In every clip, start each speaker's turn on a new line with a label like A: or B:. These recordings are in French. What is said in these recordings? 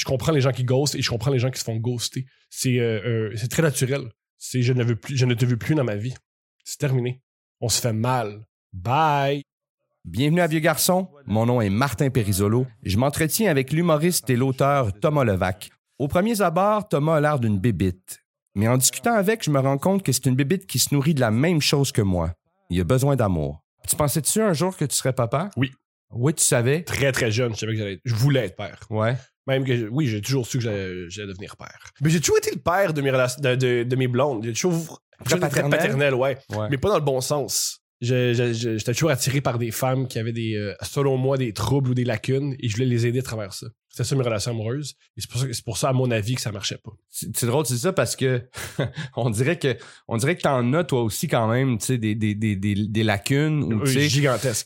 A: je comprends les gens qui ghostent et je comprends les gens qui se font ghoster. C'est euh, euh, c'est très naturel. C'est je ne veux plus, je ne te veux plus dans ma vie. C'est terminé. On se fait mal. Bye.
B: Bienvenue à Vieux Garçon. Mon nom est Martin Perisolo. Je m'entretiens avec l'humoriste et l'auteur Thomas Levac. Au premier abord, Thomas a l'air d'une bébite. Mais en discutant avec, je me rends compte que c'est une bébite qui se nourrit de la même chose que moi. Il a besoin d'amour. Tu pensais-tu un jour que tu serais papa?
A: Oui.
B: Oui, tu savais?
A: Très très jeune, je savais que j'allais être- je voulais être père.
B: Ouais.
A: Même que oui, j'ai toujours su que j'allais j'allais devenir père. Mais j'ai toujours été le père de mes relations, de, de- de mes blondes. J'ai toujours
B: Très
A: toujours été très
B: paternel?
A: paternel, ouais.
B: Ouais.
A: mais pas dans le bon sens. Je- je- je- J'étais toujours attiré par des femmes qui avaient des, euh, selon moi, des troubles ou des lacunes et je voulais les aider à travers ça. C'était ça mes relations amoureuses. Et c'est pour ça, c'est pour ça, à mon avis, que ça marchait pas.
B: C'est c'est drôle, c'est ça parce que on dirait que on dirait que t'en as toi aussi quand même, tu sais, des, des, des, des, des lacunes ou
A: Euh,
B: tu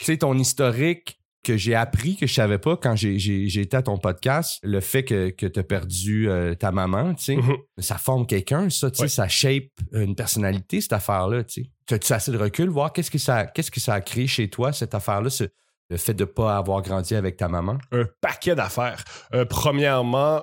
B: sais, ton historique que j'ai appris que je savais pas quand j'ai été à ton podcast, le fait que que t'as perdu euh, ta maman, tu sais,
A: Mhm.
B: ça forme quelqu'un, ça, tu sais,
A: Ouais.
B: ça shape une personnalité cette affaire-là, tu sais. T'as-tu assez de recul? Voir qu'est-ce que ça qu'est-ce que ça a créé chez toi cette affaire-là, ce- le fait de pas avoir grandi avec ta maman?
A: un paquet d'affaires. Euh, premièrement,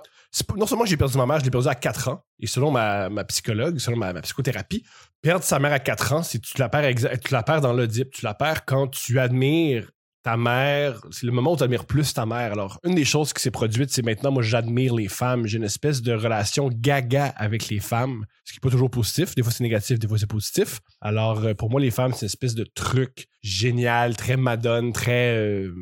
A: non seulement j'ai perdu ma mère, je l'ai perdu à 4 ans. Et selon ma, ma psychologue, selon ma, ma psychothérapie, perdre sa mère à 4 ans, c'est tu la perds tu la perds dans l'Oedipe. Tu la perds quand tu admires ta mère. C'est le moment où tu admires plus ta mère. Alors, une des choses qui s'est produite, c'est maintenant, moi, j'admire les femmes. J'ai une espèce de relation gaga avec les femmes, ce qui n'est pas toujours positif. Des fois, c'est négatif, des fois, c'est positif. Alors, euh, pour moi, les femmes, c'est une espèce de truc génial, très madone, très... euh,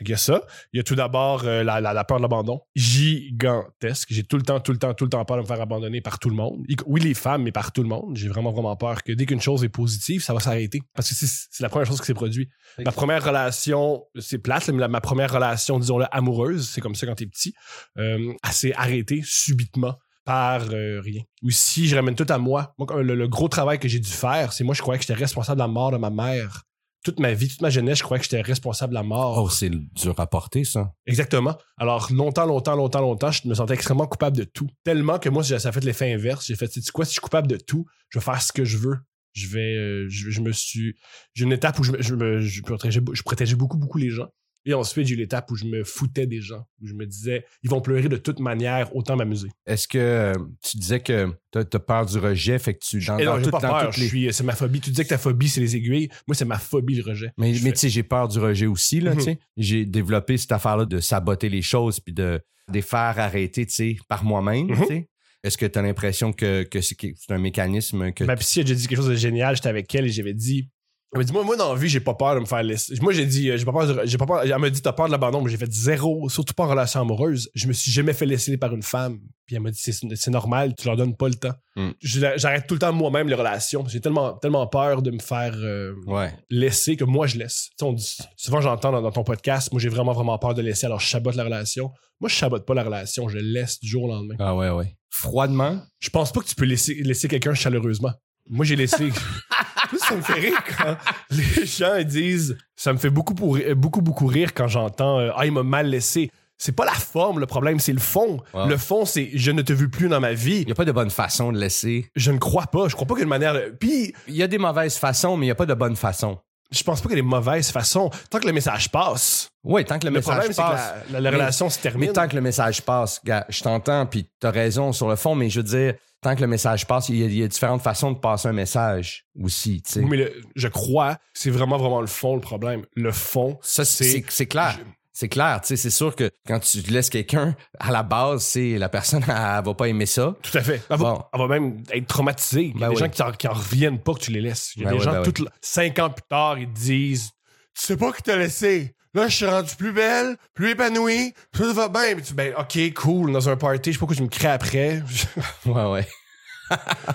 A: Fait qu'il y a ça. Il y a tout d'abord euh, la, la- la peur de l'abandon. Gigantesque. J'ai tout le temps, tout le temps, tout le temps peur de me faire abandonner par tout le monde. Oui, les femmes, mais par tout le monde. J'ai vraiment, vraiment peur que dès qu'une chose est positive, ça va s'arrêter. Parce que c'est la première chose qui s'est produite. Ma première relation, c'est plate, mais la- ma première relation, disons-le, amoureuse, c'est comme ça quand t'es petit, euh, elle s'est arrêtée subitement par euh, rien. Ou si je ramène tout à moi, moi le, le gros travail que j'ai dû faire, c'est moi, je croyais que j'étais responsable de la mort de ma mère. Toute ma vie, toute ma jeunesse, je croyais que j'étais responsable de la mort.
B: Oh, c'est dur à porter ça.
A: Exactement. Alors, longtemps, longtemps, longtemps, longtemps, je me sentais extrêmement coupable de tout. Tellement que moi, ça a fait l'effet inverse. J'ai fait, sais quoi, si je suis coupable de tout, je vais faire ce que je veux. Je vais, euh, je, je me suis, j'ai une étape où je, me- je me, je protégeais, je protégeais beaucoup, beaucoup les gens. Et ensuite, j'ai eu l'étape où je me foutais des gens, où je me disais, ils vont pleurer de toute manière, autant m'amuser.
B: Est-ce que euh, tu disais que t'as as peur du rejet, fait que tu dans,
A: Et
B: dans
A: non, j'ai
B: tout-
A: pas
B: dans
A: peur.
B: les-
A: suis, c'est ma phobie. Tu disais que ta phobie, c'est les aiguilles. Moi, c'est ma phobie, le rejet.
B: Mais, mais tu sais, j'ai peur du rejet aussi, là, tu sais. J'ai développé cette affaire-là de saboter les choses puis de, de les faire arrêter, tu sais, par moi-même,
A: Mhm.
B: tu sais. Est-ce que tu as l'impression que, que c'est c'est un mécanisme que...
A: Ma psy a déjà dit quelque chose de génial. J'étais avec elle et j'avais dit. Elle m'a dit, moi, moi, dans la vie, j'ai pas peur de me faire laisser. Moi, j'ai dit, euh, j'ai pas peur de- j'ai pas peur. Elle m'a dit, t'as peur de l'abandon, mais j'ai fait zéro, surtout pas en relation amoureuse. Je me suis jamais fait laisser par une femme. Puis elle m'a dit, c'est, c'est normal, tu leur donnes pas le temps.
B: Mm.
A: Je- J'arrête tout le temps moi-même les relations. J'ai tellement, tellement peur de me faire euh,
B: Ouais.
A: laisser que moi, je laisse. Tu sais, on dit- souvent, j'entends dans, dans ton podcast, moi, j'ai vraiment, vraiment peur de laisser, alors je sabote la relation. Moi, je sabote pas la relation, je laisse du jour au lendemain.
B: Ah ouais, ouais. Froidement,
A: Je pense pas que tu peux laisser, laisser quelqu'un chaleureusement. Moi, j'ai laissé. ça me fait rire quand les gens disent. Ça me fait beaucoup, pour, beaucoup, beaucoup rire quand j'entends euh, Ah, il m'a mal laissé. C'est pas la forme le problème, c'est le fond. Le fond, c'est je ne te veux plus dans ma vie.
B: il n'y a pas de bonne façon de laisser.
A: Je ne crois pas. Je crois pas qu'il y a une manière. de- Puis,
B: Il y a des mauvaises façons, mais il n'y a pas de bonne façon.
A: je pense pas qu'il y a des mauvaises façons. Tant que le message passe,
B: Oui, tant que le,
A: le,
B: message
A: problème,
B: passe.
A: que la, la- la
B: Mais-
A: relation se termine.
B: Mais tant que le message passe, gars, je t'entends, puis t'as raison sur le fond, mais je veux dire, tant que le message passe, il y a, il y a différentes façons de passer un message aussi, tu sais.
A: Oui, mais le- je crois que c'est vraiment, vraiment le fond, le problème. Le fond,
B: Ça, c'est
A: c'est-
B: clair. C'est clair, tu sais, c'est sûr que quand tu laisses quelqu'un, à la base, c'est la personne, elle, va pas aimer ça.
A: Tout à fait. Elle va,
B: Bon.
A: elle va même être traumatisée. Il y a
B: Ben
A: des
B: oui.
A: gens qui en, qui en reviennent pas que tu les laisses. Il y a
B: Ben
A: des
B: oui,
A: gens,
B: ben oui.
A: cinq ans plus tard, ils te disent Tu sais pas qui t'a laissé. Là, je suis rendu plus belle, plus épanouie, tout va bien. Mais tu ben, ok, cool, dans un party, je sais pas pourquoi tu me crées après.
B: Ouais, ouais.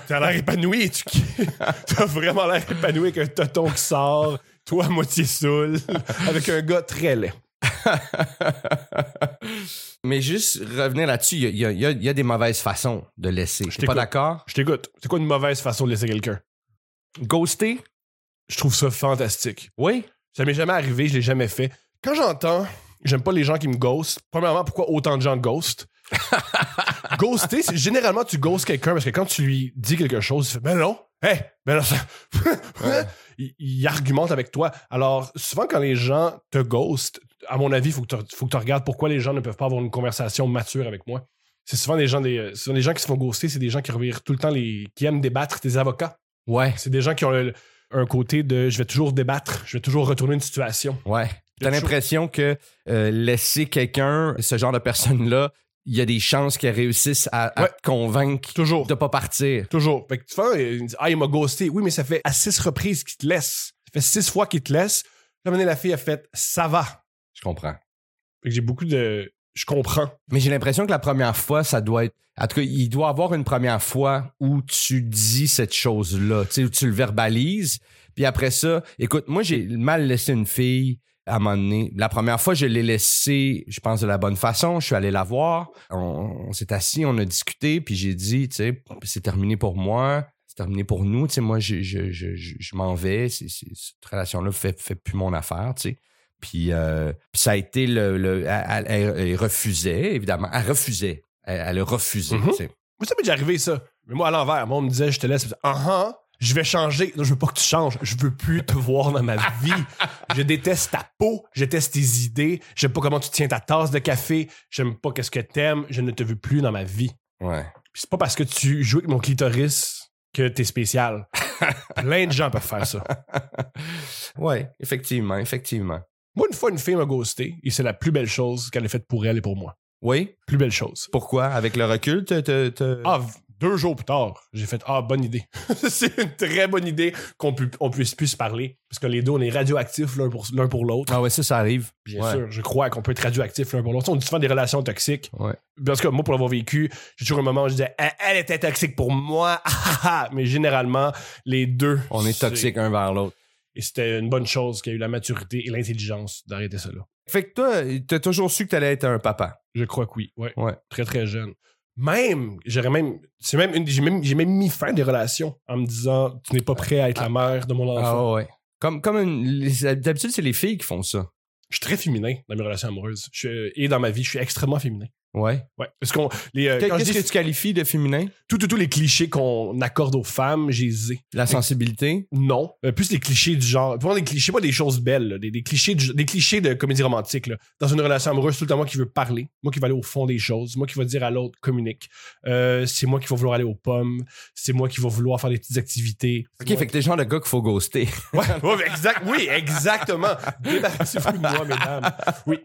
A: T'as l'air épanoui tu t'as vraiment l'air épanoui avec un toton qui sort, toi à moitié saoul, avec un gars très laid.
B: Mais juste revenir là-dessus, il y a, y y des mauvaises façons de laisser. Je suis pas d'accord?
A: Je t'écoute. C'est quoi une mauvaise façon de laisser quelqu'un?
B: Ghoster?
A: Je trouve ça fantastique.
B: Oui.
A: Ça m'est jamais arrivé, je l'ai jamais fait. Quand j'entends, j'aime pas les gens qui me ghostent. Premièrement, pourquoi autant de gens ghostent? Ghoster, c'est généralement tu ghostes quelqu'un parce que quand tu lui dis quelque chose, il fait ben non, hé, ben non, ça- il, il argumente avec toi. Alors souvent quand les gens te ghostent, à mon avis, il faut que tu faut que tu regardes pourquoi les gens ne peuvent pas avoir une conversation mature avec moi. C'est souvent des gens des, euh, souvent des gens qui se font ghoster, c'est des gens qui revirent tout le temps les qui aiment débattre, des avocats.
B: Ouais,
A: C'est des gens qui ont le- un côté de je vais toujours débattre, je vais toujours retourner une situation.
B: ouais. T'as l'impression que euh, laisser quelqu'un, ce genre de personne-là, il y a des chances qu'elle réussisse à, à
A: Ouais.
B: te convaincre
A: Toujours.
B: de pas partir.
A: Toujours. Fait que tu fais, il dit, ah, il m'a ghosté. Oui, mais ça fait à six reprises qu'il te laisse. Ça fait six fois qu'il te laisse. Là, maintenant, la fille a fait, ça va.
B: Je comprends.
A: Fait que j'ai beaucoup de, je comprends.
B: Mais j'ai l'impression que la première fois, ça doit être. En tout cas, il doit y avoir une première fois où tu dis cette chose-là, tu sais, où tu le verbalises. Puis après ça, écoute, moi, j'ai mal laissé une fille à un moment donné. La première fois, je l'ai laissée, je pense, de la bonne façon. Je suis allé la voir. On, on s'est assis, on a discuté, puis j'ai dit, tu sais, c'est terminé pour moi. C'est terminé pour nous. Tu sais, moi, je, je, je, je, m'en vais. Cette relation-là fait, fait plus mon affaire, tu sais. Puis, euh, puis ça a été le. le elle, elle- elle refusait, évidemment. Elle refusait. Elle, elle a refusé.
A: Mhm.
B: tu sais.
A: Mais ça m'est déjà arrivé, ça. Mais moi, à l'envers, moi, on me disait, je te laisse. Ah, ah, je vais changer. Non, je veux pas que tu changes. Je veux plus te voir dans ma vie. Je déteste ta peau. Je déteste tes idées. J'aime pas comment tu tiens ta tasse de café. J'aime pas qu'est-ce que t'aimes. Je ne te veux plus dans ma vie.
B: Ouais.
A: Puis c'est pas parce que tu joues avec mon clitoris que t'es spécial. Plein de gens peuvent faire ça.
B: ouais, effectivement, effectivement.
A: Moi, une fois, une fille m'a ghosté et c'est la plus belle chose qu'elle ait faite pour elle et pour moi.
B: Oui?
A: Plus belle chose.
B: Pourquoi? Avec le recul, te, te, te-
A: Ah, deux jours plus tard, j'ai fait Ah, bonne idée. c'est une très bonne idée qu'on pu- on puisse plus se parler. Parce que les deux, on est radioactifs l'un pour, l'un pour l'autre.
B: Ah ouais, ça, ça arrive.
A: Bien
B: Ouais.
A: sûr, je crois qu'on peut être radioactif l'un pour l'autre. On dit souvent des relations toxiques.
B: Ouais.
A: Parce que moi, pour l'avoir vécu, j'ai toujours un moment où je disais elle, elle était toxique pour moi. Ah, ah, ah. Mais généralement, les deux.
B: On est toxiques un vers l'autre.
A: Et c'était une bonne chose qu'il y a eu la maturité et l'intelligence d'arrêter là.
B: Fait que toi, t'as toujours su que t'allais être un papa?
A: Je crois que oui. Ouais.
B: Ouais.
A: Très, très jeune. Même, j'aurais même. C'est même une. J'ai même, j'ai même mis fin à des relations en me disant Tu n'es pas prêt à être la mère de mon enfant.
B: Ah ouais. Comme, comme une- les- d'habitude, c'est les filles qui font ça.
A: Je suis très féminin dans mes relations amoureuses. Je et dans ma vie, je suis extrêmement féminin.
B: Ouais.
A: Ouais. Parce qu'on. Les, euh, quand je
B: Qu'est-ce
A: dis
B: que tu qualifies de féminin?
A: tous tout, tous les clichés qu'on accorde aux femmes, j'ai.
B: La sensibilité?
A: Non. Euh, plus les clichés du genre. Pas des clichés, pas des choses belles, là, des, des clichés du- des clichés de comédie romantique. là. Dans une relation amoureuse, c'est tout le temps moi qui veux parler, moi qui vais aller au fond des choses, moi qui va dire à l'autre communique. Euh, c'est moi qui va vouloir aller aux pommes, c'est moi qui va vouloir faire des petites activités.
B: Ok, fait que t'es le genre de gars qu'il faut ghoster.
A: Ouais, ouais, exact, oui, exactement. Débarrassez-vous de moi, mesdames. Oui.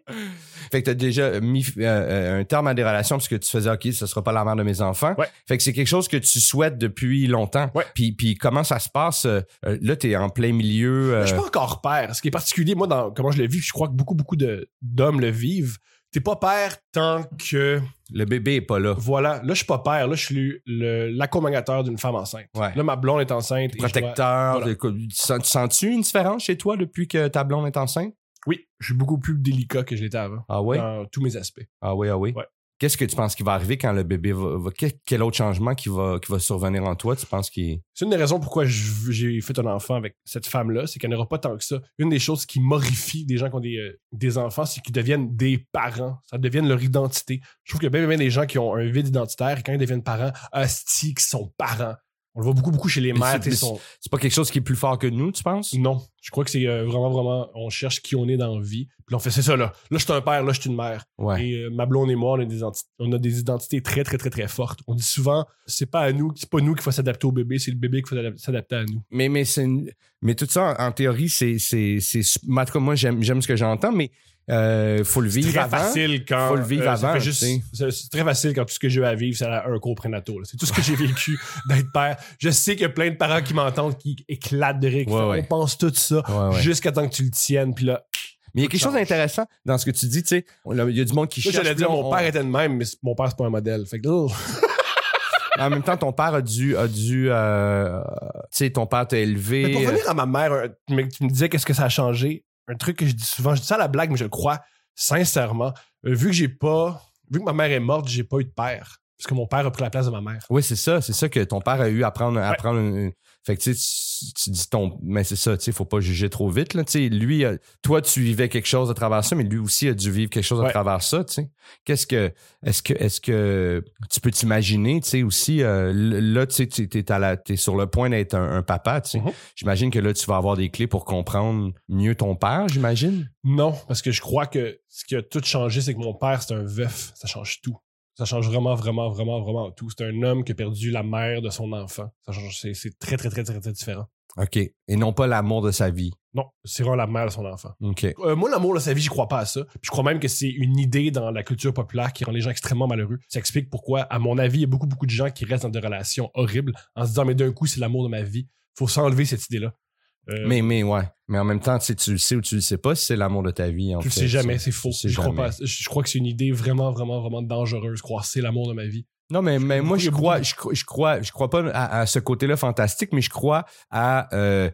B: Fait que t'as déjà mis euh, euh, un terme à des relations parce que tu faisais OK, ce sera pas la mère de mes enfants.
A: Ouais.
B: Fait que c'est quelque chose que tu souhaites depuis longtemps.
A: Ouais.
B: Puis, puis comment ça se passe? euh, là, t'es en plein milieu. euh,
A: Je suis pas encore père. Ce qui est particulier, moi, dans comment je le vis, je crois que beaucoup, beaucoup de- d'hommes le vivent. T'es pas père tant que.
B: le bébé est pas là.
A: Voilà, là, je suis pas père. Là, je suis l'accompagnateur d'une femme enceinte.
B: Ouais.
A: Là, ma blonde est enceinte. dois-
B: Protecteur.
A: voilà.
B: tu sens-tu une différence chez toi depuis que ta blonde est enceinte?
A: Oui, je suis beaucoup plus délicat que je l'étais avant.
B: Ah oui?
A: Dans tous mes aspects.
B: Ah oui, ah oui.
A: Ouais.
B: Qu'est-ce que tu penses qui va arriver quand le bébé va. va- quel, autre changement qui va, qui va survenir en toi? Tu penses qu'il.
A: C'est une des raisons pourquoi j'ai fait un enfant avec cette femme-là, c'est qu'elle n'aura pas tant que ça. Une des choses qui morifie des gens qui ont des, euh, des enfants, c'est qu'ils deviennent des parents. Ça devienne leur identité. Je trouve qu'il y a bien, bien des gens qui ont un vide identitaire et quand ils deviennent parents, hostie, qui sont parents. On le voit beaucoup, beaucoup chez les
B: Mais
A: mères.
B: c'est- pas quelque chose qui est plus fort que nous, tu penses?
A: Non, je crois que c'est euh, vraiment, vraiment, on cherche qui on est dans la vie. Puis on fait, c'est ça là. Là, je suis un père, là, je suis une mère.
B: Ouais.
A: Et euh, ma blonde et moi, on a, des identi- on a des identités très, très, très, très fortes. On dit souvent, c'est pas à nous, c'est pas nous qu'il faut s'adapter au bébé, c'est le bébé qu'il faut s'adap- s'adapter à nous.
B: Mais, mais, c'est une- mais tout ça, en, en théorie, c'est. en tout cas, moi, j'aime ce que j'entends, mais euh, faut le vivre
A: très
B: avant.
A: facile quand.
B: Faut le vivre
A: euh,
B: avant,
A: c'est très facile quand tout ce que j'ai à vivre, c'est un cours prénatal. C'est tout ce que j'ai vécu d'être père. Je sais qu'il y a plein de parents qui m'entendent qui éclatent de rire.
B: Ouais,
A: font,
B: ouais.
A: On pense tout ça
B: Ouais,
A: jusqu'à temps que tu le tiennes. Puis là,
B: Mais il y a quelque chose d'intéressant dans ce que tu dis, tu sais. Il y a du monde qui
A: là,
B: cherche.
A: j'allais dire,
B: puis
A: mon
B: on-
A: père était de même, mais mon père, c'est pas un modèle. Fait que, oh.
B: En même temps, ton père a dû. A dû euh, tu sais, ton père t'a élevé.
A: Mais pour revenir à ma mère, tu me disais qu'est-ce que ça a changé? Un truc que je dis souvent, je dis ça à la blague, mais je le crois sincèrement. Euh, vu que j'ai pas, vu que ma mère est morte, j'ai pas eu de père. Parce que mon père a pris la place de ma mère.
B: Oui, c'est ça. C'est ça que ton père a eu à prendre. À prendre une- Fait que tu, sais, tu- dis ton. Mais c'est ça, tu sais, faut pas juger trop vite. Là, tu sais. lui, euh, toi, tu vivais quelque chose à travers ça, mais lui aussi a dû vivre quelque chose à
A: Ouais.
B: travers ça. tu sais. Qu'est-ce que. Est-ce que est-ce que tu peux t'imaginer, tu sais, aussi, euh, là, tu sais, tu es, sur le point d'être un, un papa, tu sais.
A: Mhm.
B: J'imagine que là, tu vas avoir des clés pour comprendre mieux ton père, j'imagine.
A: Non, parce que je crois que ce qui a tout changé, c'est que mon père, c'est un veuf. Ça change tout. Ça change vraiment, vraiment, vraiment, vraiment tout. C'est un homme qui a perdu la mère de son enfant. Ça change, c'est, c'est très, très, très, très, très différent.
B: OK. Et non pas l'amour de sa vie.
A: Non, c'est vraiment la mère de son enfant.
B: OK.
A: Euh, moi, l'amour de sa vie, j'y crois pas à ça. Puis je crois même que c'est une idée dans la culture populaire qui rend les gens extrêmement malheureux. Ça explique pourquoi, à mon avis, il y a beaucoup, beaucoup de gens qui restent dans des relations horribles en se disant, mais d'un coup, c'est l'amour de ma vie. Faut s'enlever cette idée-là. Euh,
B: Mais, mais ouais. Mais en même temps, tu sais, tu le sais ou tu le sais pas si c'est l'amour de ta vie. En
A: tu le sais jamais, c'est faux. Je crois, pas je crois que c'est une idée vraiment, vraiment, vraiment dangereuse. Croire c'est l'amour de ma vie.
B: Non, mais, mais moi, je crois, je, je crois, je crois pas à, à ce côté-là fantastique, mais je crois à euh,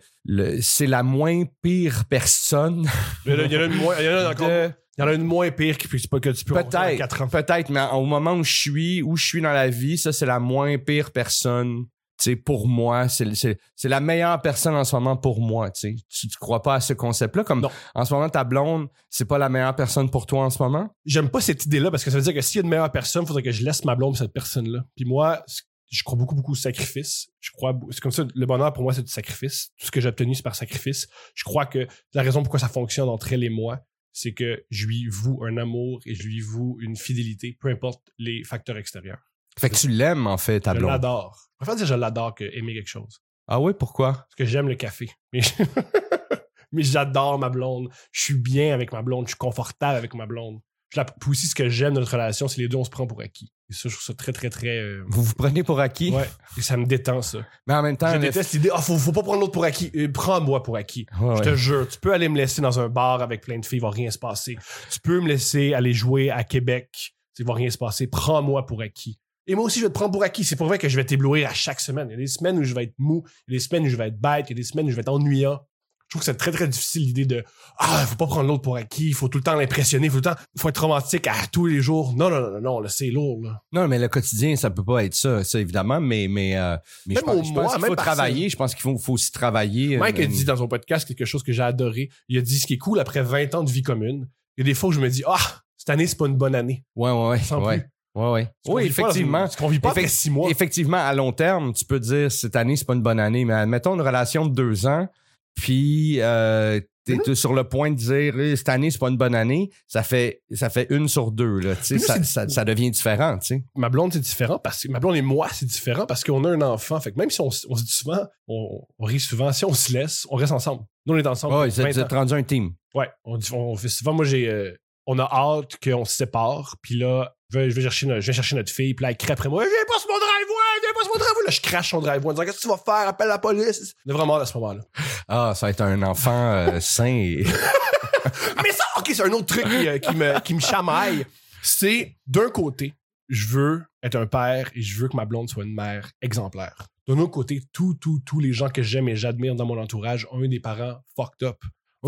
B: c'est la moins pire personne.
A: Il y en a, il y en a une moins, il y en a encore-
B: de-
A: il y en a une moins pire qui que tu peux quatre ans.
B: Peut-être, peut-être, mais au moment où je suis, où je suis dans la vie, ça, c'est la moins pire personne. Sais, pour moi, c'est, c'est, c'est la meilleure personne en ce moment pour moi. Tu sais, tu, tu crois pas à ce concept-là comme
A: Non.
B: en ce moment ta blonde, c'est pas la meilleure personne pour toi en ce moment?
A: J'aime pas cette idée-là parce que ça veut dire que s'il y a une meilleure personne, il faudrait que je laisse ma blonde pour cette personne-là. Puis moi, je crois beaucoup, beaucoup au sacrifice. Je crois, c'est comme ça, le bonheur pour moi, c'est du sacrifice. Tout ce que j'ai obtenu, c'est par sacrifice. Je crois que la raison pourquoi ça fonctionne entre elle et moi, c'est que je lui voue un amour et je lui voue une fidélité, peu importe les facteurs extérieurs.
B: Fait que tu l'aimes, en fait, ta
A: Je
B: blonde.
A: l'adore. Je préfère dire je l'adore que aimer quelque chose.
B: Ah oui, pourquoi?
A: Parce que j'aime le café. Mais, mais j'adore ma blonde. Je suis bien avec ma blonde. Je suis confortable avec ma blonde. Je la... Puis aussi, ce que j'aime de notre relation, c'est les deux, on se prend pour acquis. Et ça, je trouve ça très, très, très. euh,
B: Vous vous prenez pour acquis?
A: Ouais. Et ça me détend, ça.
B: Mais en même temps,
A: Je déteste l'idée, ah, faut, faut pas prendre l'autre pour acquis. Euh, Prends-moi pour acquis.
B: Ouais,
A: Je
B: ouais.
A: te jure, tu peux aller me laisser dans un bar avec plein de filles, il va rien se passer. Tu peux me laisser aller jouer à Québec, il va rien se passer. Prends-moi pour acquis. Et moi aussi, je vais te prendre pour acquis. C'est pas vrai que je vais t'éblouir à chaque semaine. Il y a des semaines où je vais être mou, il y a des semaines où je vais être bête, il y a des semaines où je vais être ennuyant. Je trouve que c'est très, très difficile l'idée de Ah, faut pas prendre l'autre pour acquis, il faut tout le temps l'impressionner, il faut tout le temps, faut être romantique à tous les jours. Non, non, non, non, non, là, c'est lourd, là.
B: Non, mais le quotidien, ça peut pas être ça, ça évidemment, mais mais, euh, mais je pense, je qu'il faut travailler. Je pense qu'il faut, faut aussi travailler.
A: Mike
B: euh,
A: a dit dans son podcast quelque chose que j'ai adoré. Il a dit ce qui est cool après 20 ans de vie commune. Il y a des fois où je me dis Ah, cette année, c'est pas une bonne année.
B: Ouais, ouais, ouais.
A: Sans
B: ouais.
A: plus.
B: Ouais, ouais. Oui,
A: pas
B: effectivement.
A: Ce qu'on vit pas après six mois.
B: Effectivement, à long terme, tu peux dire cette année, c'est pas une bonne année, mais admettons une relation de deux ans, puis euh, t'es t'es sur le point de dire Eh, cette année, c'est pas une bonne année, ça fait ça fait une sur deux. Là, ça, ça, ça devient différent. Tu sais.
A: ma blonde, c'est différent parce que ma blonde et moi, c'est différent parce qu'on a un enfant. Fait que même si on, on se dit souvent, on, on rit souvent, si on se laisse, on reste ensemble. Nous, on est ensemble. Pour
B: vous êtes,
A: 20
B: vous êtes rendu un team.
A: Ouais, on, dit- on fait souvent, moi, j'ai, euh, on a hâte qu'on se sépare, puis là, je vais, je vais chercher, notre, je vais chercher notre fille, puis là, elle crie après moi, viens pas sur mon driveway, viens pas sur mon driveway. Là, je crache son driveway en disant, qu'est-ce que tu vas faire? Appelle la police. On est vraiment à ce moment-là.
B: Ah, ça va être un enfant euh, sain. Et...
A: Mais ça, ok, c'est un autre truc qui, euh, qui me, qui me chamaille. C'est, d'un côté, je veux être un père et je veux que ma blonde soit une mère exemplaire. D'un autre côté, tous, tous, tous les gens que j'aime et j'admire dans mon entourage ont eu des parents fucked up.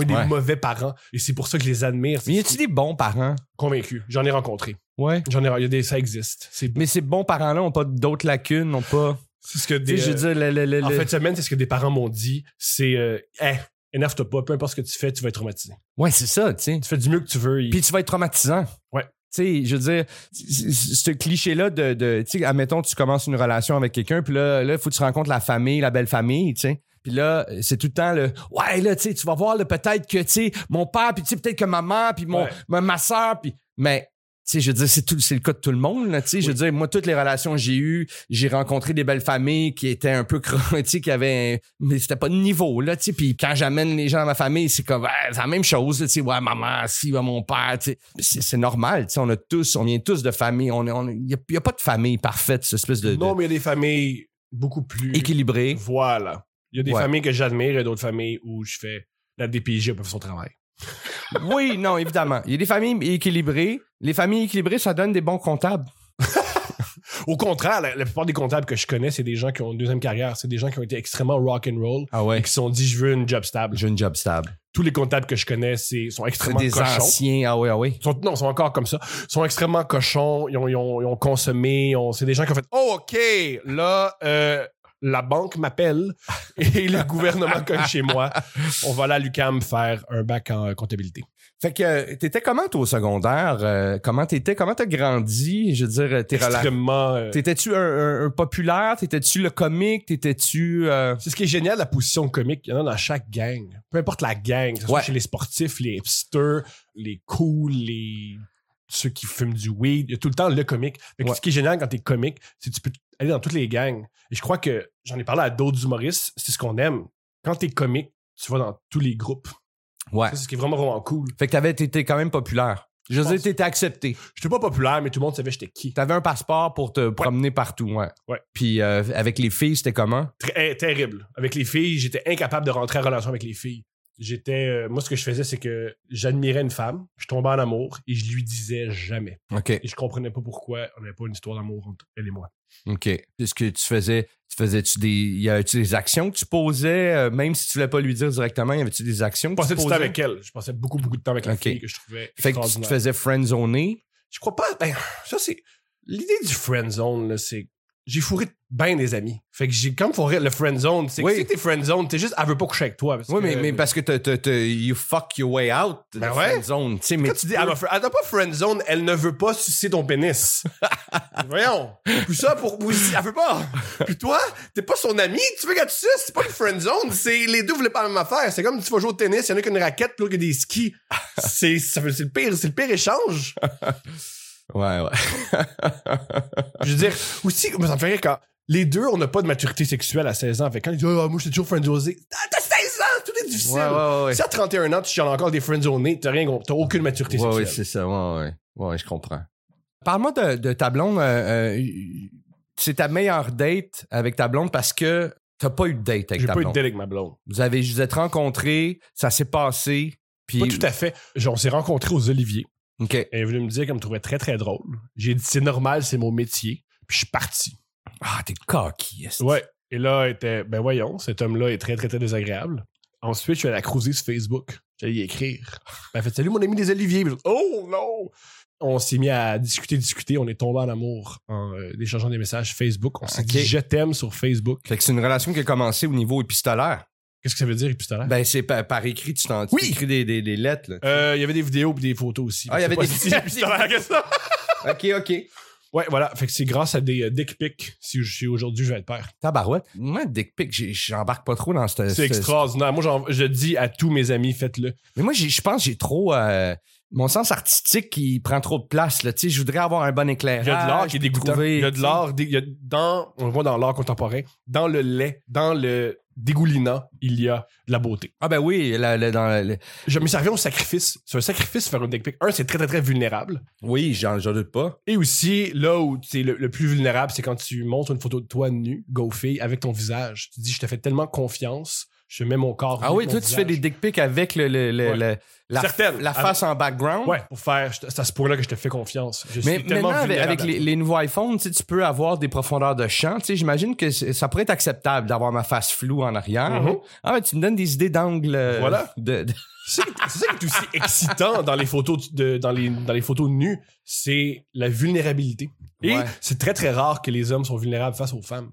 A: Eu des
B: Ouais.
A: mauvais parents. Et c'est pour ça que je les admire.
B: Mais y a-tu des bons parents?
A: Convaincu. J'en ai rencontré.
B: Ouais.
A: J'en ai, y a des, ça existe.
B: Mais ces bons parents-là ont pas d'autres lacunes, n'ont pas.
A: c'est ce que des,
B: je veux
A: euh,
B: dire, le, le-
A: en
B: le-
A: de semaine, c'est ce que des parents m'ont dit. C'est, euh, hey, énerve-toi pas, peu importe ce que tu fais, tu vas être traumatisé.
B: Ouais, c'est ça, tu sais.
A: Tu fais du mieux que tu veux. et-
B: Puis tu vas être traumatisant.
A: Ouais.
B: Tu sais, je veux dire, ce cliché-là de, de tu sais, admettons, tu commences une relation avec quelqu'un, puis là, là, il faut que tu rencontres la famille, la belle famille, tu sais. Puis là, c'est tout le temps le, ouais, là, tu sais, tu vas voir, peut-être que, tu sais, mon père, puis tu sais, peut-être que ma mère, puis mon,
A: Ouais.
B: ma, ma soeur, puis, mais, tu sais, je veux dire, c'est tout, c'est le cas de tout le monde, là, tu sais. Je veux dire, moi, toutes les relations que j'ai eues, j'ai rencontré des belles familles qui étaient un peu, tu sais, qui avaient, mais c'était pas de niveau, là, tu sais. Puis quand j'amène les gens dans ma famille, c'est comme, ouais, c'est la même chose, tu sais, ouais, maman, si, ouais, mon père, tu sais. C'est, c'est normal, tu sais, on a tous, on vient tous de famille, on, est- on, y a, y a pas de famille parfaite, cette espèce de, de-
A: non, mais il y a des familles beaucoup plus
B: équilibrée.
A: Voilà. Il y a des
B: Ouais.
A: familles que j'admire et d'autres familles où je fais la DPJ pour son travail.
B: Oui, non, évidemment. Il y a des familles équilibrées. Les familles équilibrées, ça donne des bons comptables.
A: Au contraire, la, la plupart des comptables que je connais, c'est des gens qui ont une deuxième carrière. C'est des gens qui ont été extrêmement rock and roll
B: Ah ouais.
A: et qui se sont dit, je veux une job stable.
B: J'ai une job stable.
A: Tous les comptables que je connais, c'est, sont extrêmement
B: des
A: cochons.
B: anciens. Ah ouais, ah.
A: Ils sont, non, ils sont encore comme ça. Ils sont extrêmement cochons. Ils ont, ils ont, ils ont consommé. c'est des gens qui ont fait Oh, OK, là, euh, la banque m'appelle et le gouvernement cogne chez moi. On va aller à l'UCAM faire un bac en comptabilité.
B: Fait que euh, t'étais comment toi au secondaire? Euh, comment t'étais? Comment t'as grandi? Je veux dire, tes.
A: Extrêmement. euh,
B: T'étais-tu un, un- un populaire? T'étais-tu le comique? T'étais-tu... euh,
A: c'est ce qui est génial, la position comique. Il y en a dans chaque gang. Peu importe la gang, que ce soit chez les sportifs, les hipsters, les cools, les ceux qui fument du weed. Il y a tout le temps le comique. Que
B: Ouais.
A: Ce qui est génial quand t'es comique, c'est que tu peux aller dans toutes les gangs. Et je crois que j'en ai parlé à d'autres humoristes, c'est ce qu'on aime. Quand t'es comique, tu vas dans tous les groupes.
B: Ouais.
A: Ça, c'est ce qui est vraiment, vraiment cool.
B: Fait que t'avais t'étais quand même populaire. Je veux
A: Je
B: dire, t'étais accepté.
A: J'étais pas populaire, mais tout le monde savait j'étais qui.
B: T'avais un passeport pour te promener partout, ouais.
A: Ouais.
B: Puis euh, avec les filles, c'était comment?
A: Très, eh, terrible. Avec les filles, j'étais incapable de rentrer en relation avec les filles. J'étais, euh, moi, ce que je faisais, c'est que j'admirais une femme, je tombais en amour et je lui disais jamais.
B: OK.
A: Et je comprenais pas pourquoi on n'avait pas une histoire d'amour entre elle et moi.
B: OK. Est-ce que tu faisais, tu faisais-tu des, y avait-tu des actions que tu posais, euh, même si tu voulais pas lui dire directement, y avait-tu des actions
A: Je
B: que
A: passais
B: tu
A: du temps avec elle. Je passais beaucoup, beaucoup de temps avec la
B: Ok.
A: fille que je trouvais
B: Fait que tu te
A: extraordinaire.
B: faisais friendzoner.
A: Je crois pas. Ben, ça, c'est. L'idée du friend zone, là, c'est. J'ai fourré bien des amis. Fait que j'ai comme fourré le friend zone. C'est
B: Oui.
A: que si t'es friend zone, t'es juste, elle veut pas coucher avec toi. parce
B: Oui, mais,
A: que-
B: mais parce que t'as, you fuck your way out
A: Ben ouais.
B: mais
A: Quand tu dis, elle, elle t'a pas friend zone, elle ne veut pas sucer ton pénis. Voyons. Puis ça, pour, elle veut pas. Puis toi, t'es pas son ami, tu veux qu'elle te suce, c'est pas une friend zone, c'est, les deux voulaient pas la même affaire. C'est comme tu vas jouer au tennis, il y en a qui a une raquette, l'autre qui a des skis. C'est, c'est le pire, c'est le pire échange.
B: Ouais, ouais.
A: Je veux dire, aussi, ça me fait rire quand les deux, on n'a pas de maturité sexuelle à 16 ans. Fait quand ils disent, ah, moi, j'étais toujours friendzosé. T'as t'as 16 ans, tout est difficile.
B: Ouais, ouais, ouais.
A: Si à 31 ans, tu chiales encore des friendzonés, t'as rien, t'as aucune maturité
B: Ouais,
A: sexuelle.
B: ouais, c'est ça. Ouais, ouais. Ouais, je comprends. Parle-moi de, de ta blonde. euh, euh, c'est ta meilleure date avec ta blonde parce que t'as pas eu de date avec
A: J'ai
B: ta
A: pas eu de
B: blonde.
A: date avec ma blonde.
B: Vous avez, vous êtes rencontrés, ça s'est passé, puis...
A: Pas tout à fait. Genre, on s'est rencontrés aux Oliviers. Elle est venue me dire qu'elle me trouvait très, très drôle. J'ai dit, c'est normal, c'est mon métier. Puis je suis parti.
B: Ah, t'es esti.
A: Ouais. Et là, elle était, ben voyons, cet homme-là est très, très, très désagréable. Ensuite, je suis allé la cruiser sur Facebook. J'allais y écrire. Ben, elle fait, salut mon ami des Oliviers. Puis oh non! On s'est mis à discuter, discuter. On est tombé en amour en euh, échangeant des messages Facebook. On s'est dit, je t'aime sur Facebook.
B: Fait que c'est une relation qui a commencé au niveau épistolaire.
A: Qu'est-ce que ça veut dire, épistolaire?
B: Ben, c'est par, par écrit, tu t'en
A: Oui!
B: écris des, des, des lettres.
A: Euh, Il y avait des vidéos et des photos aussi.
B: Ah, il y avait des-
A: si épistolaire que ça.
B: OK, OK.
A: Ouais, voilà. Fait que c'est grâce à des euh, dick pics si je suis aujourd'hui, je vais être père.
B: Tabarouette. Moi, dick pic, j'embarque pas trop dans cette...
A: C'est extraordinaire. Moi, je dis à tous mes amis, faites-le.
B: Mais moi, je pense que j'ai trop... euh, mon sens artistique qui prend trop de place. Là. Tu sais, Je voudrais avoir un bon éclairage.
A: Il y a de l'art qui est dégoûtant. il y a de l'art, il dans, on le voit dans l'art contemporain, dans le lait, dans le dégoulinant, il y a de la beauté.
B: Ah ben oui, la- la- dans
A: Je, ça revient au sacrifice. C'est un sacrifice faire un dick pic. Un, c'est très, très, très vulnérable.
B: oui, j'en doute pas.
A: Et aussi, là où c'est le, le plus vulnérable, c'est quand tu montres une photo de toi nu, go fille, avec ton visage. Tu dis, je te fais tellement confiance, je mets mon corps.
B: Ah oui, toi, tu
A: visage.
B: fais des dick pics avec le, le- le-
A: Ouais.
B: le- la,
A: Certaines.
B: la face en background.
A: Ouais, pour faire, je- c'est à ce point-là que je te fais confiance. Je
B: Mais
A: suis
B: maintenant, avec, avec les, nouveaux iPhones, tu sais, tu peux avoir des profondeurs de champ. Tu sais, J'imagine que ça pourrait être acceptable d'avoir ma face floue en arrière.
A: Mhm.
B: Ah, ben, tu me donnes des idées d'angle. euh,
A: Voilà.
B: de- de-
A: C'est c'est ça qui est aussi excitant dans les photos de, dans les dans les photos nues, c'est la vulnérabilité. Et
B: Ouais.
A: c'est très très rare que les hommes sont vulnérables face aux femmes.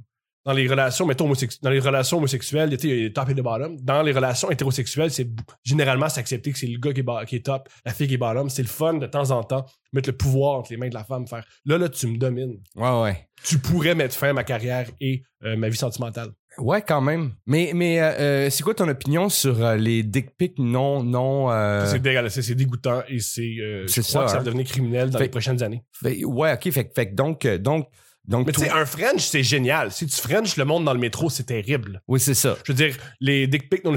A: Dans les relations, mettons dans les relations homosexuelles, il y a top et le bottom. Dans les relations hétérosexuelles, c'est généralement c'est accepté que c'est le gars qui est, ba- qui est top, la fille qui est bottom. C'est le fun de temps en temps mettre le pouvoir entre les mains de la femme, faire là là tu me domines.
B: Ouais, ouais.
A: Tu pourrais mettre fin à ma carrière et euh, ma vie sentimentale.
B: Ouais, quand même. Mais, mais euh, euh, c'est quoi ton opinion sur euh, les dick pics non... non euh,
A: C'est dégueulasse, c'est- c'est dégoûtant et c'est je crois
B: ça,
A: que ça
B: hein.
A: va devenir criminel dans
B: Fait-
A: les prochaines années.
B: fait- ouais, OK. Fait, donc... donc, donc
A: Mais tu un French, c'est génial. Si tu French le monde dans le métro, c'est terrible.
B: Oui, c'est ça.
A: Je veux dire, les dick pics non,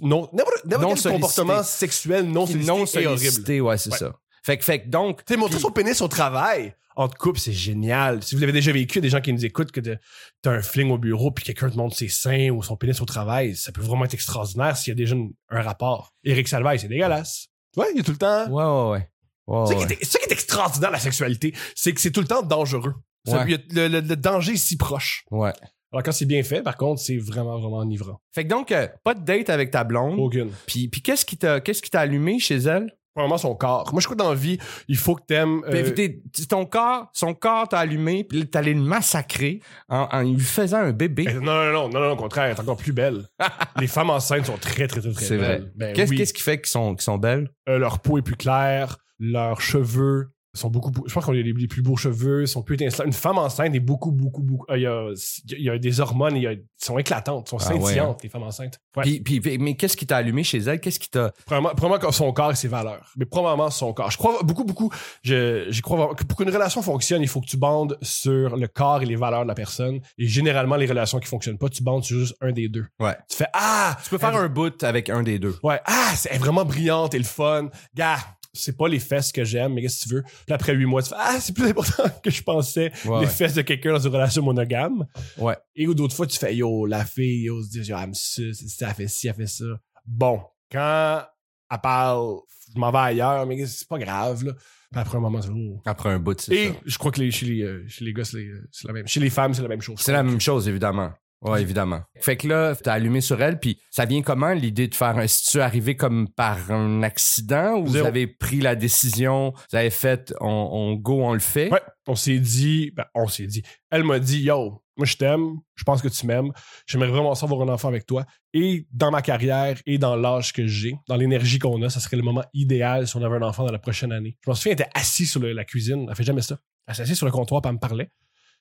A: non,
B: Non
A: quel comportement sexuel non sollicité
B: non
A: est horrible.
B: sollicité, ouais, c'est
A: Ouais.
B: ça. Fait que, fait que donc...
A: Tu sais, montrer son pénis au travail, en couple, c'est génial. Si vous l'avez déjà vécu, des gens qui nous écoutent, que t'as un fling au bureau puis quelqu'un te montre ses seins ou son pénis au travail, ça peut vraiment être extraordinaire s'il y a déjà une- un rapport. Éric Salvaille, c'est dégueulasse. Ouais, il y a tout le temps...
B: Ouais, ouais, ouais. Ouais,
A: C'est ça qui est extraordinaire, la sexualité, c'est que c'est tout le temps dangereux. Ça- le, le- le danger est si proche.
B: Ouais.
A: Alors quand c'est bien fait, par contre, c'est vraiment, vraiment enivrant.
B: Fait que donc, euh, pas de date avec ta blonde.
A: Aucune.
B: Puis, puis qu'est-ce qui t'a qu'est-ce qui t'a allumé chez elle?
A: Probablement son corps. Moi, je crois que dans la vie, il faut que t'aimes...
B: Puis,
A: euh,
B: t'es- ton corps, son corps t'a allumé, puis là, t'allais le massacrer en, en lui faisant un bébé.
A: eh, non, non, non, non, non, au contraire, elle est encore plus belle. Les femmes enceintes sont très, très, très, très
B: C'est
A: belles.
B: vrai.
A: Ben
B: Qu'est-ce
A: oui.
B: qu'est-ce qui fait qu'ils sont, qu'ils sont belles?
A: Euh, leur peau est plus claire, leurs cheveux sont beaucoup, je pense qu'on a les, les plus beaux cheveux, sont plus. Une femme enceinte est beaucoup, beaucoup, beaucoup. euh, Il y y a des hormones, y a, sont éclatantes, ils sont
B: Ah ouais,
A: scintillantes, les femmes enceintes. Ouais.
B: Puis, puis- mais qu'est-ce qui t'a allumé chez elle? Qu'est-ce qui t'a.
A: Probablement, son corps et ses valeurs. Mais probablement son corps. Je crois beaucoup, beaucoup, je, je crois que pour qu'une relation fonctionne, il faut que tu bandes sur le corps et les valeurs de la personne. Et généralement, les relations qui fonctionnent pas, tu bandes sur juste un des deux.
B: Ouais.
A: Tu fais, ah!
B: Tu peux faire un bout avec un des deux.
A: Ouais, ah, c'est vraiment brillante et le fun. Gars, c'est pas les fesses que j'aime, mais qu'est-ce que tu veux? Puis après huit mois, tu fais, ah, c'est plus important que je pensais,
B: Ouais,
A: les
B: ouais.
A: fesses de quelqu'un dans une relation monogame.
B: Ouais.
A: Et ou d'autres fois, tu fais, yo, la fille, yo, se dit, elle me suce, elle fait ci, elle fait ça. Bon, quand elle parle, je m'en vais ailleurs, mais c'est pas grave, là. Puis après un moment, c'est oh.
B: Après un bout, c'est
A: Et
B: ça.
A: je crois que les, chez, les, euh, chez les gars, c'est les- c'est la même. Chez les femmes, c'est la même chose.
B: C'est la même chose, évidemment. Ouais, évidemment. Fait que là, t'as allumé sur elle, puis ça vient comment l'idée de faire un. Si tu es arrivé comme par un accident ou vous avez pris la décision, vous avez fait, on, on go, on le fait?
A: Ouais, on s'est dit, ben, on s'est dit. Elle m'a dit, yo, moi je t'aime, je pense que tu m'aimes, j'aimerais vraiment ça avoir un enfant avec toi. Et dans ma carrière et dans l'âge que j'ai, dans l'énergie qu'on a, ça serait le moment idéal si on avait un enfant dans la prochaine année. Je me souviens, elle était assise sur le- la cuisine, elle fait jamais ça. Elle s'est assise sur le comptoir, puis elle me parlait.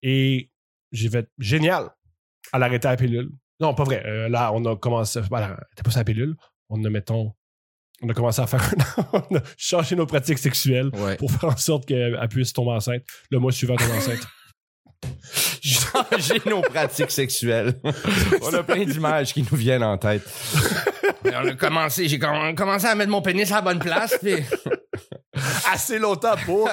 A: Et j'ai fait, génial, elle a arrêté la pilule. Non, pas vrai. Euh, là, on a commencé, ben, elle pas la pilule. On a, mettons, on a commencé à faire, on a changé nos pratiques sexuelles
B: Ouais.
A: pour faire en sorte qu'elle puisse tomber enceinte. Le mois suivant, tomber enceinte.
B: Changer nos pratiques sexuelles. on a plein d'images qui nous viennent en tête. on a commencé, j'ai comm- commencé à mettre mon pénis à la bonne place, puis.
A: Assez longtemps pour.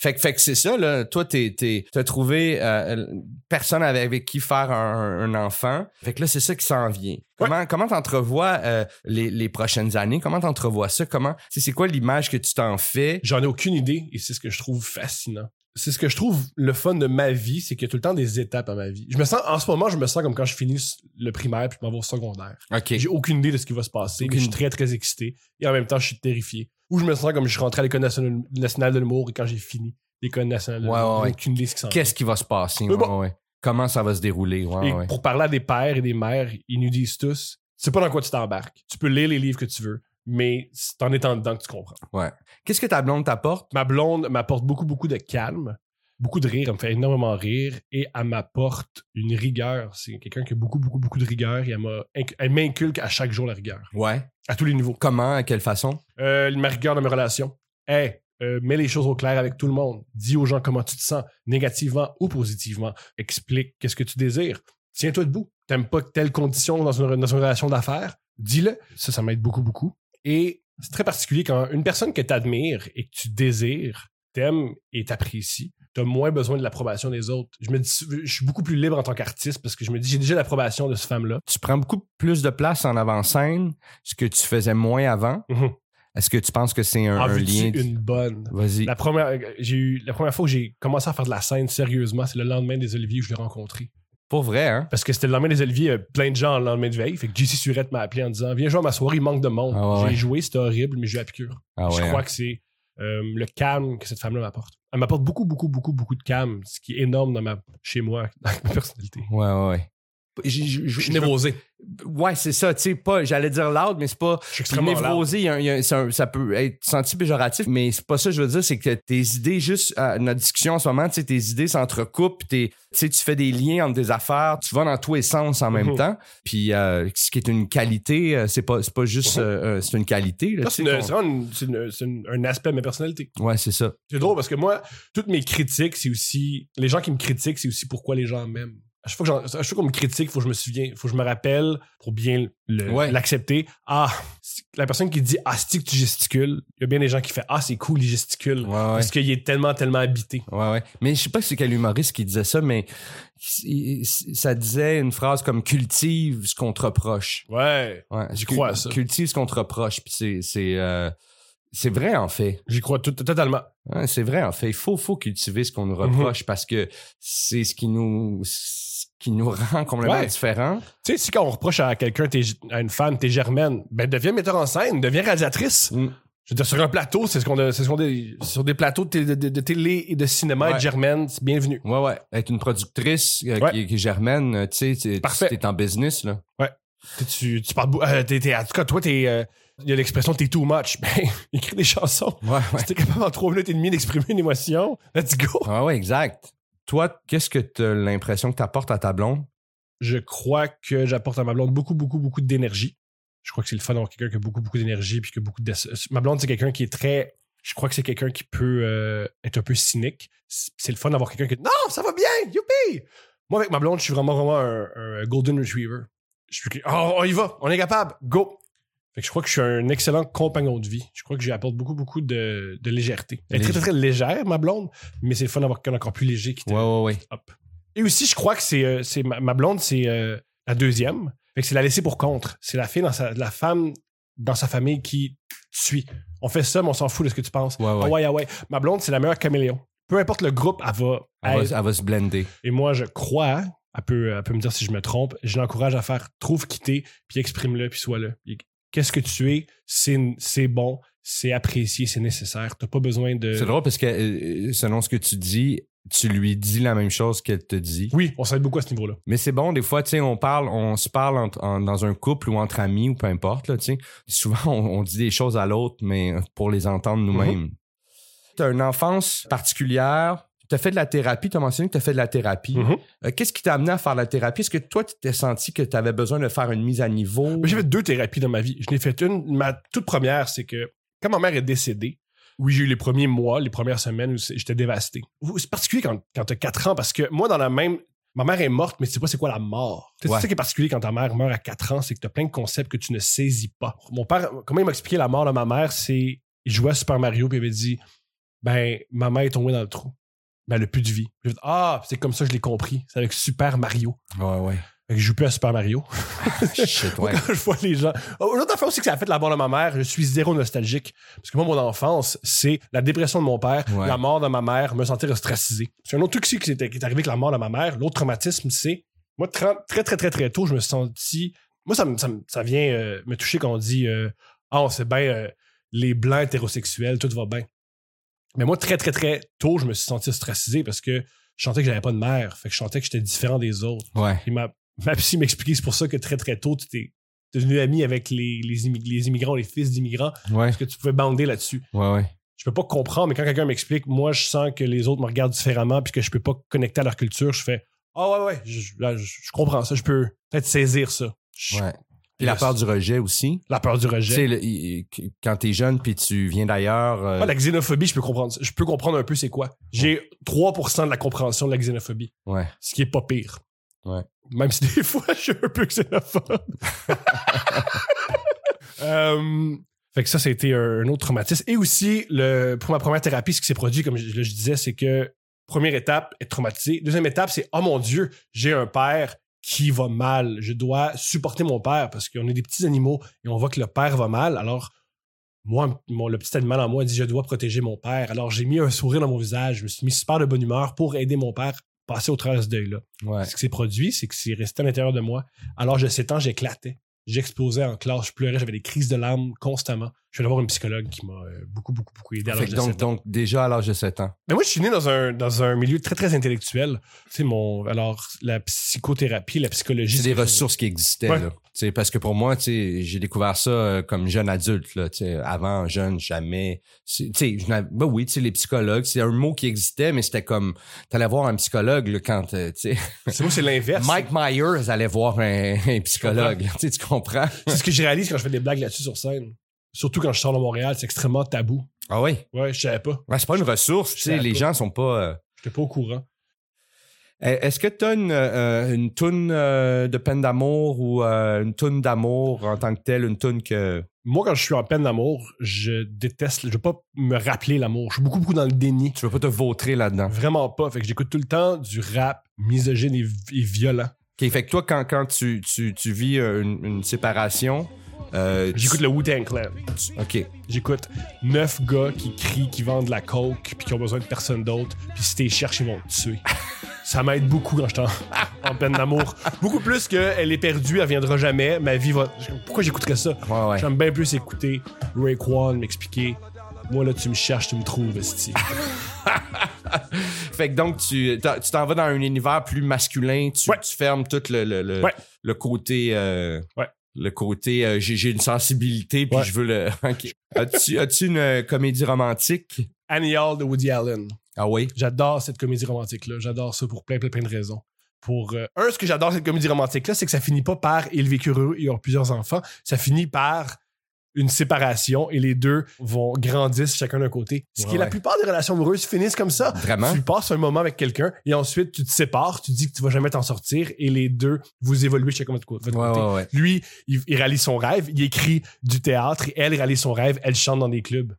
B: Fait que, fait que c'est ça, là. Toi, t'es, t'es, t'as trouvé euh, personne avec, avec qui faire un, un enfant. Fait que là, c'est ça qui s'en vient. Comment, comment t'entrevois euh, les, les prochaines années? Comment t'entrevois ça? Comment, c'est, quoi l'image que tu t'en fais?
A: J'en ai aucune idée et c'est ce que je trouve fascinant. C'est ce que je trouve le fun de ma vie, c'est qu'il y a tout le temps des étapes à ma vie. Je me sens, en ce moment, je me sens comme quand je finis le primaire puis je m'en vais au secondaire.
B: OK.
A: J'ai aucune idée de ce qui va se passer, mais
B: Aucune
A: je suis très, très excité. Et en même temps, je suis terrifié. Ou je me sens comme je suis rentré à l'École nationale, de l'humour et quand j'ai fini l'École nationale de l'humour,
B: ouais,
A: aucune idée ce qui s'en
B: Qu'est-ce qui va se passer?
A: Bon.
B: ouais. Comment ça va se dérouler?
A: Et pour parler à des pères et des mères, ils nous disent tous, c'est pas dans quoi tu t'embarques. Tu peux lire les livres que tu veux, mais c'est en étant dedans que tu comprends.
B: Ouais. Qu'est-ce que ta blonde t'apporte?
A: Ma blonde m'apporte beaucoup, beaucoup de calme, beaucoup de rire, elle me fait énormément rire et elle m'apporte une rigueur. C'est quelqu'un qui a beaucoup, beaucoup, beaucoup de rigueur et elle m'inculque à chaque jour la rigueur,
B: Ouais.
A: à tous les niveaux.
B: Comment? À quelle façon?
A: Euh, ma rigueur dans mes relations. Hey, euh, mets les choses au clair avec tout le monde. Dis aux gens comment tu te sens, négativement ou positivement. Explique qu'est-ce que tu désires. Tiens-toi debout. T'aimes pas telle condition dans une, dans une relation d'affaires? Dis-le. Ça, ça m'aide beaucoup, beaucoup. Et c'est très particulier quand une personne que tu admires et que tu désires t'aime et t'apprécie, moins besoin de l'approbation des autres. Je me dis, je suis beaucoup plus libre en tant qu'artiste parce que je me dis, j'ai déjà l'approbation de cette femme-là.
B: Tu prends beaucoup plus de place en avant-scène, ce que tu faisais moins avant.
A: Mhm.
B: Est-ce que tu penses que c'est un,
A: En
B: un lien?
A: une bonne?
B: Vas-y.
A: La première, j'ai eu, la première fois que j'ai commencé à faire de la scène sérieusement, c'est le lendemain des Oliviers où je l'ai rencontré.
B: Pour vrai, hein?
A: Parce que c'était le lendemain des Oliviers, euh, plein de gens le lendemain de veille. Fait que JC Surette m'a appelé en disant Viens jouer à ma soirée, il manque de monde.
B: Ah ouais,
A: j'ai joué, c'était horrible, mais j'ai eu la piqûre.
B: Ah
A: je crois
B: hein?
A: que c'est euh, le calme que cette femme-là m'apporte. Elle m'apporte beaucoup, beaucoup, beaucoup, beaucoup de calme, ce qui est énorme dans ma, chez moi, dans ma personnalité.
B: Ouais, ouais, ouais.
A: Je névrosé.
B: Ouais, c'est ça, tu sais, pas, j'allais dire loud, mais c'est pas.
A: Je suis extrêmement.
B: Névrosé, y a y a un- ça peut être senti péjoratif, mais c'est pas ça que je veux dire, c'est que tes idées, juste à notre discussion en ce moment, tu sais, tes idées s'entrecoupent, tu sais, tu fais des liens entre des affaires, tu vas dans tous les sens en même
A: Mhm.
B: temps, puis euh, ce qui est une qualité, euh, c'est pas, c'est pas juste,
A: Mhm.
B: euh, euh, c'est une qualité.
A: c'est un aspect de ma personnalité.
B: Ouais, c'est ça.
A: C'est drôle parce que moi, toutes mes critiques, c'est aussi. Les gens qui me critiquent, c'est aussi pourquoi les gens m'aiment. À chaque fois que qu'on me critique, il faut que je me souvienne, faut que je me rappelle pour bien
B: Ouais.
A: l'accepter. Ah, la personne qui dit Ah, c'est que tu gesticules, il y a bien des gens qui font Ah, c'est cool, il gesticule.
B: Ouais, ouais.
A: Parce qu'il est tellement, tellement habité.
B: Ouais, ouais. Mais je sais pas si c'est quel humoriste qui disait ça, mais ça disait une phrase comme cultive ce qu'on te reproche.
A: Ouais.
B: Ouais,
A: J'y
B: Cul-
A: crois à ça.
B: Cultive ce qu'on te reproche. Puis c'est, c'est, euh, C'est vrai, en fait.
A: J'y crois tout- totalement.
B: Ouais, c'est vrai, en fait. Il faut, faut cultiver ce qu'on nous
A: Mhm.
B: reproche parce que c'est ce qui nous, qui nous rend complètement
A: Ouais.
B: différents.
A: Tu sais, si quand on reproche à quelqu'un, à une femme, t'es germaine, ben deviens metteur en scène, deviens réalisatrice.
B: Mm.
A: Je veux dire, sur un plateau, c'est ce qu'on a, c'est ce qu'on a- sur des plateaux de, télé- de- de télé et de cinéma,
B: Ouais.
A: être germaine, c'est bienvenu.
B: Ouais, ouais. Être une productrice euh,
A: Ouais.
B: qui, qui est germaine, euh, tu sais, t'es en business, là.
A: Tu, tu, tu parles, euh, t'es- t'es- en tout cas, toi, t'es, euh, il y a l'expression t'es too much. Ben, écris des chansons.
B: Ouais, ouais.
A: Si t'es capable en trois minutes et demie d'exprimer une émotion, let's go.
B: Ah ouais, exact. Toi, qu'est-ce que tu as l'impression que tu apportes à ta blonde?
A: Je crois que j'apporte à ma blonde beaucoup, beaucoup, beaucoup d'énergie. Je crois que c'est le fun d'avoir quelqu'un qui a beaucoup, beaucoup d'énergie puis que beaucoup de... Ma blonde, c'est quelqu'un qui est très... Je crois que c'est quelqu'un qui peut euh, être un peu cynique. C'est le fun d'avoir quelqu'un qui... Non, ça va bien! Youpi! Moi, avec ma blonde, je suis vraiment, vraiment un, golden retriever. Je suis... Oh, on va! On est capable! Go! Fait que je crois que je suis un excellent compagnon de vie. Je crois que j'y apporte beaucoup, beaucoup de, de légèreté. Elle est très, très, très légère, ma blonde, mais c'est le fun d'avoir quelqu'un encore plus léger qui te-
B: Ouais, ouais, ouais.
A: Hop. Et aussi, je crois que c'est, euh, c'est ma, ma blonde, c'est euh, la deuxième. Fait que c'est la laisser pour contre. C'est la fille dans sa, la femme dans sa famille qui te suit. On fait ça, mais on s'en fout de ce que tu penses.
B: Ouais, ouais.
A: Ah ouais, ah ouais. Ma blonde, c'est la meilleure caméléon. Peu importe le groupe, elle va.
B: Elle,
A: être-
B: va, elle va se blender.
A: Et moi, je crois, elle peut, elle peut me dire si je me trompe, je l'encourage à faire trouve quitter, puis exprime-le, puis sois-le. Puis Qu'est-ce que tu es, c'est, bon, c'est apprécié, c'est nécessaire. T'as pas besoin de.
B: C'est drôle parce que euh, selon ce que tu dis, tu lui dis la même chose qu'elle te dit.
A: Oui, on s'aide beaucoup à ce niveau-là.
B: Mais c'est bon, des fois, tu sais, on parle, on se parle en- dans un couple ou entre amis ou peu importe, tu sais. Souvent, on, on dit des choses à l'autre, mais pour les entendre nous-mêmes. Tu as une enfance particulière. Tu as fait de la thérapie, tu as mentionné que tu as fait de la thérapie.
A: Mhm.
B: Euh, Qu'est-ce qui t'a amené à faire de la thérapie? Est-ce que toi, tu t'es senti que tu avais besoin de faire une mise à niveau?
A: J'ai fait deux thérapies dans ma vie. Je n'ai fait une. Ma toute première, c'est que quand ma mère est décédée, oui, j'ai eu les premiers mois, les premières semaines où j'étais dévasté. C'est particulier quand, quand tu as 4 ans parce que moi, dans la même. Ma mère est morte, mais tu sais pas c'est quoi la mort. Tu sais,
B: Ouais.
A: C'est ça qui est particulier quand ta mère meurt à 4 ans, c'est que tu as plein de concepts que tu ne saisis pas. Mon père, comment il m'a expliqué la mort de ma mère, c'est. Il jouait à Super Mario, puis il avait dit Ben, ma mère est tombée dans le trou. Ben, elle a plus de vie. J'ai fait, ah, c'est comme ça que je l'ai compris. C'est avec Super Mario.
B: Ouais, ouais.
A: Fait que je joue plus à Super Mario.
B: Shit, ouais.
A: Quand je vois les gens. Oh, Une autre affaire aussi que ça a fait la mort de ma mère, je suis zéro nostalgique. Parce que moi, mon enfance, c'est la dépression de mon père,
B: Ouais.
A: la mort de ma mère, me sentir ostracisé. C'est un autre truc aussi qui, est- arrivé avec la mort de ma mère. L'autre traumatisme, c'est. Moi, tra- très, très, très, très tôt, je me suis senti. Moi, ça, ça, vient euh, me toucher quand on dit euh, Ah, on sait bien, euh, les blancs hétérosexuels, tout va bien. Mais moi, très, très, très tôt, je me suis senti ostracisé parce que je sentais que j'avais pas de mère. Fait que je sentais que j'étais différent des autres.
B: Ouais.
A: Et ma, ma psy m'expliquait, c'est pour ça que très très tôt, tu t'es devenu ami avec les, les, immig- les immigrants, les fils d'immigrants,
B: Ouais.
A: parce que tu pouvais bander là-dessus.
B: Ouais, ouais.
A: Je peux pas comprendre, mais quand quelqu'un m'explique, moi, je sens que les autres me regardent différemment, puis que je peux pas connecter à leur culture, je fais Ah ouais, ouais, je, là, je, je comprends ça, je peux peut-être saisir ça. Je-
B: Ouais. La peur du rejet aussi.
A: La peur du
B: Tu
A: rejet.
B: sais, le- il- il- quand t'es jeune puis tu viens d'ailleurs. euh,
A: Ah, la xénophobie, je peux comprendre. Je peux comprendre un peu c'est quoi. J'ai 3% de la compréhension de la xénophobie,
B: Ouais.
A: ce qui est pas pire.
B: Ouais.
A: Même si des fois, je suis un peu xénophobe. Euh, fait que ça, c'était un, un autre traumatisme. Et aussi, le, pour ma première thérapie, ce qui s'est produit, comme je, je disais, c'est que première étape, être traumatisé. Deuxième étape, c'est Oh mon Dieu, j'ai un père qui va mal. Je dois supporter mon père parce qu'on est des petits animaux et on voit que le père va mal. Alors, moi, mon- le petit animal en moi dit Je dois protéger mon père. Alors, j'ai mis un sourire dans mon visage. Je me suis mis super de bonne humeur pour aider mon père à passer au travers de ce deuil-là.
B: Ouais.
A: Ce qui s'est produit, c'est que c'est resté à l'intérieur de moi. Alors, de 7 ans, j'éclatais. J'explosais en classe, je pleurais, j'avais des crises de larmes constamment. Je suis allé voir une psychologue qui m'a euh, beaucoup, beaucoup, beaucoup aidé à l'âge de
B: donc,
A: 7 ans.
B: donc, déjà à l'âge de 7 ans.
A: Mais moi, je suis né dans un, dans un milieu très, très intellectuel. Tu sais, mon, alors, la psychothérapie, la psychologie.
B: C'est des ressources qui existaient.
A: Ouais.
B: Là. Tu sais, parce que pour moi, tu sais, j'ai découvert ça euh, comme jeune adulte. Là, tu sais, avant, jeune, jamais. Tu sais, je ben oui, tu sais, les psychologues, c'est un mot qui existait, mais c'était comme, t'allais voir un psychologue là, quand, euh, tu sais,
A: C'est moi, c'est l'inverse.
B: Mike Myers allait voir un, un psychologue. Tu sais, tu comprends?
A: C'est ce que je réalise quand je fais des blagues là-dessus sur scène. Surtout quand je sors de Montréal, c'est extrêmement tabou.
B: Ah oui?
A: Ouais, je savais pas.
B: Ouais, c'est pas une ressource. Tu sais,
A: savais
B: les
A: pas.
B: gens sont pas... euh,
A: J'étais pas au courant.
B: Euh, Est-ce que tu as une, euh, une toune euh, de peine d'amour ou euh, une toune d'amour en tant que telle, une toune que.
A: Moi, quand je suis en peine d'amour, je déteste, je veux pas me rappeler l'amour. Je suis beaucoup, beaucoup dans le déni.
B: Tu veux pas te vautrer là-dedans?
A: Vraiment pas. Fait que j'écoute tout le temps du rap misogyne et, et violent.
B: OK, fait que toi, quand, quand tu, tu, tu vis une, une séparation, Euh, tu-
A: J'écoute le Wu-Tang Clan.
B: OK.
A: J'écoute neuf gars qui crient, qui vendent de la coke, puis qui ont besoin de personne d'autre. Puis si t'es cherches, ils vont te tuer. Ça m'aide beaucoup quand je suis en, en peine d'amour. Beaucoup plus que elle est perdue, elle viendra jamais. Ma vie va. Pourquoi j'écouterais ça?
B: Ouais, ouais.
A: J'aime bien plus écouter Raekwon m'expliquer. Moi, là, tu me cherches, tu me trouves, esti.
B: Fait que donc, tu t'en- vas dans un univers plus masculin. Tu,
A: Ouais.
B: tu fermes tout le, le, le côté. euh,
A: Ouais.
B: Le côté, euh, j'ai j'ai une sensibilité, puis
A: Ouais.
B: je veux le. As-tu as une euh, comédie romantique?
A: Annie Hall de Woody Allen.
B: Ah oui?
A: J'adore cette comédie romantique-là. J'adore ça pour plein, plein, plein de raisons. Pour euh, un, ce que j'adore cette comédie romantique-là, c'est que ça finit pas par ils vécurent heureux et ont plusieurs enfants. Ça finit par une séparation et les deux vont grandir chacun d'un côté. Ce qui
B: Ouais,
A: est la plupart des relations amoureuses finissent comme ça.
B: Vraiment?
A: Tu passes un moment avec quelqu'un et ensuite tu te sépares, tu dis que tu vas jamais t'en sortir et les deux vous évoluez chacun de votre
B: Ouais,
A: côté.
B: ouais.
A: Lui, il, il réalise son rêve, il écrit du théâtre et elle réalise son rêve, elle chante dans des clubs.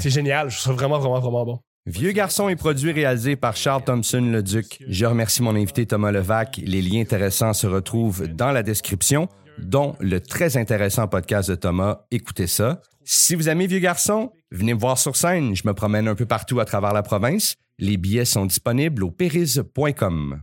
A: C'est génial, je trouve ça vraiment, vraiment, vraiment bon.
B: Vieux garçon est produit et réalisé par Charles Thompson le Duc. Je remercie mon invité Thomas Levac. Les liens intéressants se retrouvent dans la description, dont le très intéressant podcast de Thomas. Écoutez ça. Si vous aimez Vieux garçon, venez me voir sur scène. Je me promène un peu partout à travers la province. Les billets sont disponibles au périse.com.